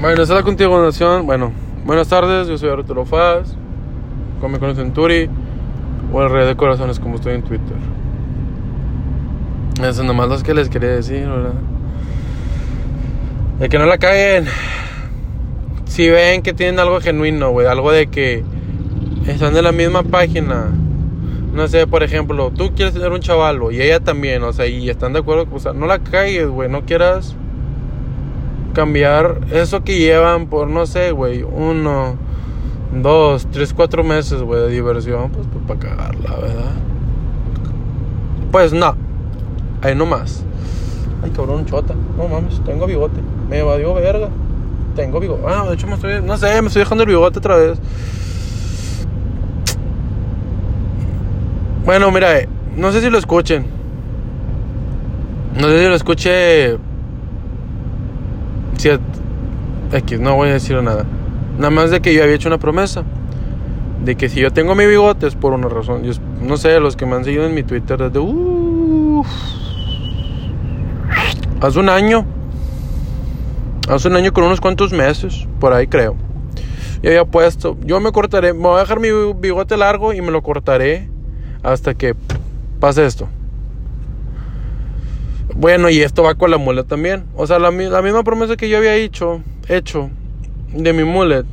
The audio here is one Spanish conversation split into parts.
Bueno, esa es la continuación. Bueno, buenas tardes, yo soy Arturo Faz. Como me conocen en Turi. O el Rey de Corazones, como estoy en Twitter. Eso es nomás lo que les quería decir, ¿verdad? De que no la caguen. Si ven que tienen algo genuino, güey. Algo de que están en la misma página. No sé, por ejemplo, tú quieres tener un chavalo y ella también, o sea, y están de acuerdo, o sea, no la cagues, güey. No quieras cambiar eso que llevan por, no sé, güey, uno, dos, tres, cuatro meses, güey, de diversión, pues, pues para cagarla, ¿verdad? Pues no, ahí nomás. Ay, cabrón, chota. No mames, tengo bigote. Me evadió verga. Tengo bigote. Ah, de hecho me estoy, no sé, me estoy dejando el bigote otra vez. Bueno, mira, eh, no sé si lo escuchen. No sé si lo escuche X, no voy a decir nada. Nada más de que yo había hecho una promesa. De que si yo tengo mi bigote es por una razón. Yo, no sé, los que me han seguido en mi Twitter desde... Uh, hace un año. Hace un año con unos cuantos meses. Por ahí creo. Y había puesto... Yo me cortaré... Me voy a dejar mi bigote largo y me lo cortaré hasta que pase esto. Bueno, y esto va con la mullet también. O sea, la, misma promesa que yo había hecho, hecho de mi mullet.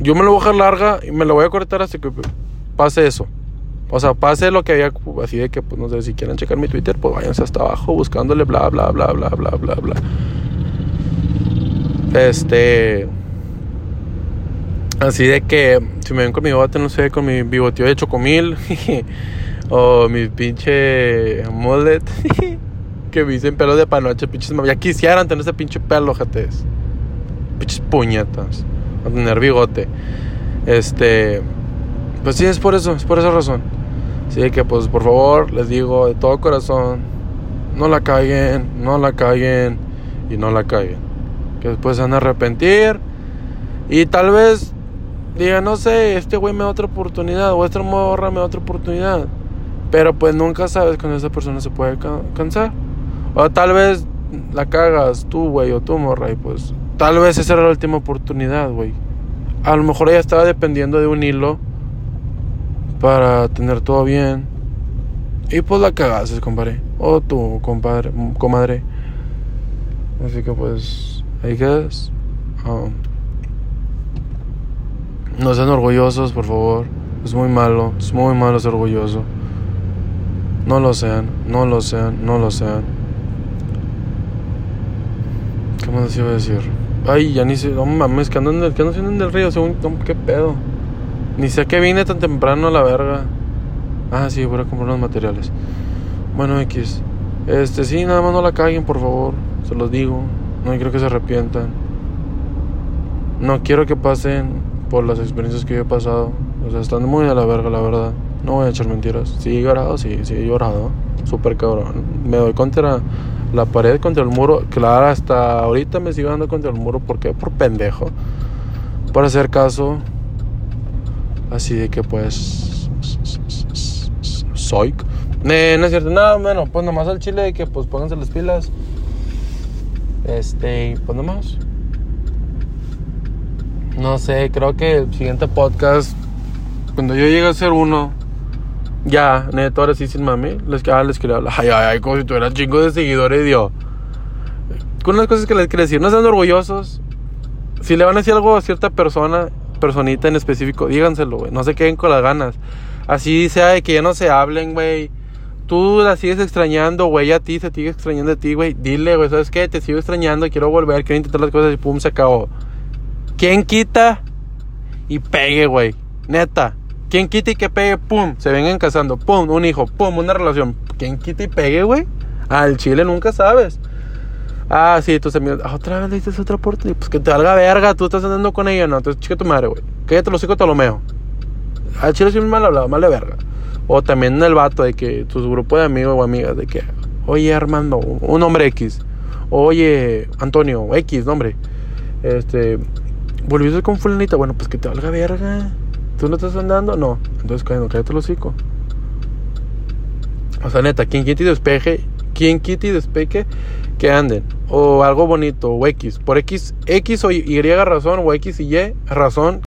Yo me lo voy a dejar larga y me lo voy a cortar hasta que pase eso. O sea, pase lo que había, así de que, pues no sé, si quieren checar mi Twitter, pues váyanse hasta abajo buscándole bla, bla, bla, bla, bla, bla, bla. Este... Así de que, si me ven con mi bigote, no sé, con mi bigoteo de chocomil, o mi pinche mullet. que me dicen pelos de panoche, pinches Ya quisieran tener ese pinche pelo, jates. Pinches puñetas. Tener bigote. Este. Pues sí, es por eso, es por esa razón. Así que, pues, por favor, les digo de todo corazón: no la caguen, no la caguen y no la caguen. Que después se van a arrepentir. Y tal vez digan, no sé, este güey me da otra oportunidad. O esta morra me da otra oportunidad. Pero pues nunca sabes cuando esa persona se puede cansar. O tal vez la cagas tú, güey, o tú, morra, y pues tal vez esa era la última oportunidad, güey. A lo mejor ella estaba dependiendo de un hilo para tener todo bien. Y pues la cagaste, compadre. O tú, compadre, comadre. Así que pues, ahí quedas. Um, no sean orgullosos, por favor. Es muy malo, es muy malo ser orgulloso. No lo sean, no lo sean, no lo sean. ¿Qué más iba a decir? Ay, ya ni sé. No mames, que ando en el, que el río, según. ¿Qué pedo? Ni sé que vine tan temprano a la verga. Ah, sí, voy a comprar unos materiales. Bueno, X. Este, sí, nada más no la caguen, por favor. Se los digo. No quiero que se arrepientan. No quiero que pasen por las experiencias que yo he pasado. O sea, están muy a la verga, la verdad. No voy a echar mentiras. Sí he llorado, sí, sí he llorado. Súper cabrón. Me doy contra la pared contra el muro. Claro, hasta ahorita me sigo dando contra el muro. ¿Por qué? Por pendejo. Por hacer caso. Así de que pues. Soy. no es cierto. No, bueno, pues nomás al chile de que pues pónganse las pilas. Este, pues nomás. No sé, creo que el siguiente podcast. Cuando yo llegue a ser uno ya, neto, ahora sí sin mami. Les, ah, les quería hablar. Ay, ay, ay, como si tuvieran chingo de seguidores, Dios. Con las cosas que les quiero decir, no sean orgullosos. Si le van a decir algo a cierta persona, personita en específico, díganselo, güey. No se queden con las ganas. Así sea de que ya no se hablen, güey. Tú la sigues extrañando, güey, a ti se sigue extrañando a ti, güey. Dile, güey, ¿sabes qué? Te sigo extrañando, quiero volver, quiero intentar las cosas y pum, se acabó. ¿Quién quita? Y pegue, güey. Neta. ¿Quién quita y que pegue? Pum, se vengan casando. Pum, un hijo. Pum, una relación. ¿Quién quita y pegue, güey? Al chile nunca sabes. Ah, sí, tus amigos. Ah, otra vez le dices otra oportunidad. Pues que te valga verga. Tú estás andando con ella, no. Entonces, chica tu madre, güey. Cállate los hijos, te lo meo. Al chile soy mal hablado, mal de verga. O también el vato de que tu grupo de amigos o amigas, de que, oye, Armando, un hombre X. Oye, Antonio, X, nombre. Este, volviste con fulanita. Bueno, pues que te valga verga. ¿Tú no estás andando? No. Entonces cállate el hocico. O sea, neta, quien quita y despeje, quien quita y despeje que anden, o algo bonito, o X, por X, X o Y razón, o X y Y razón,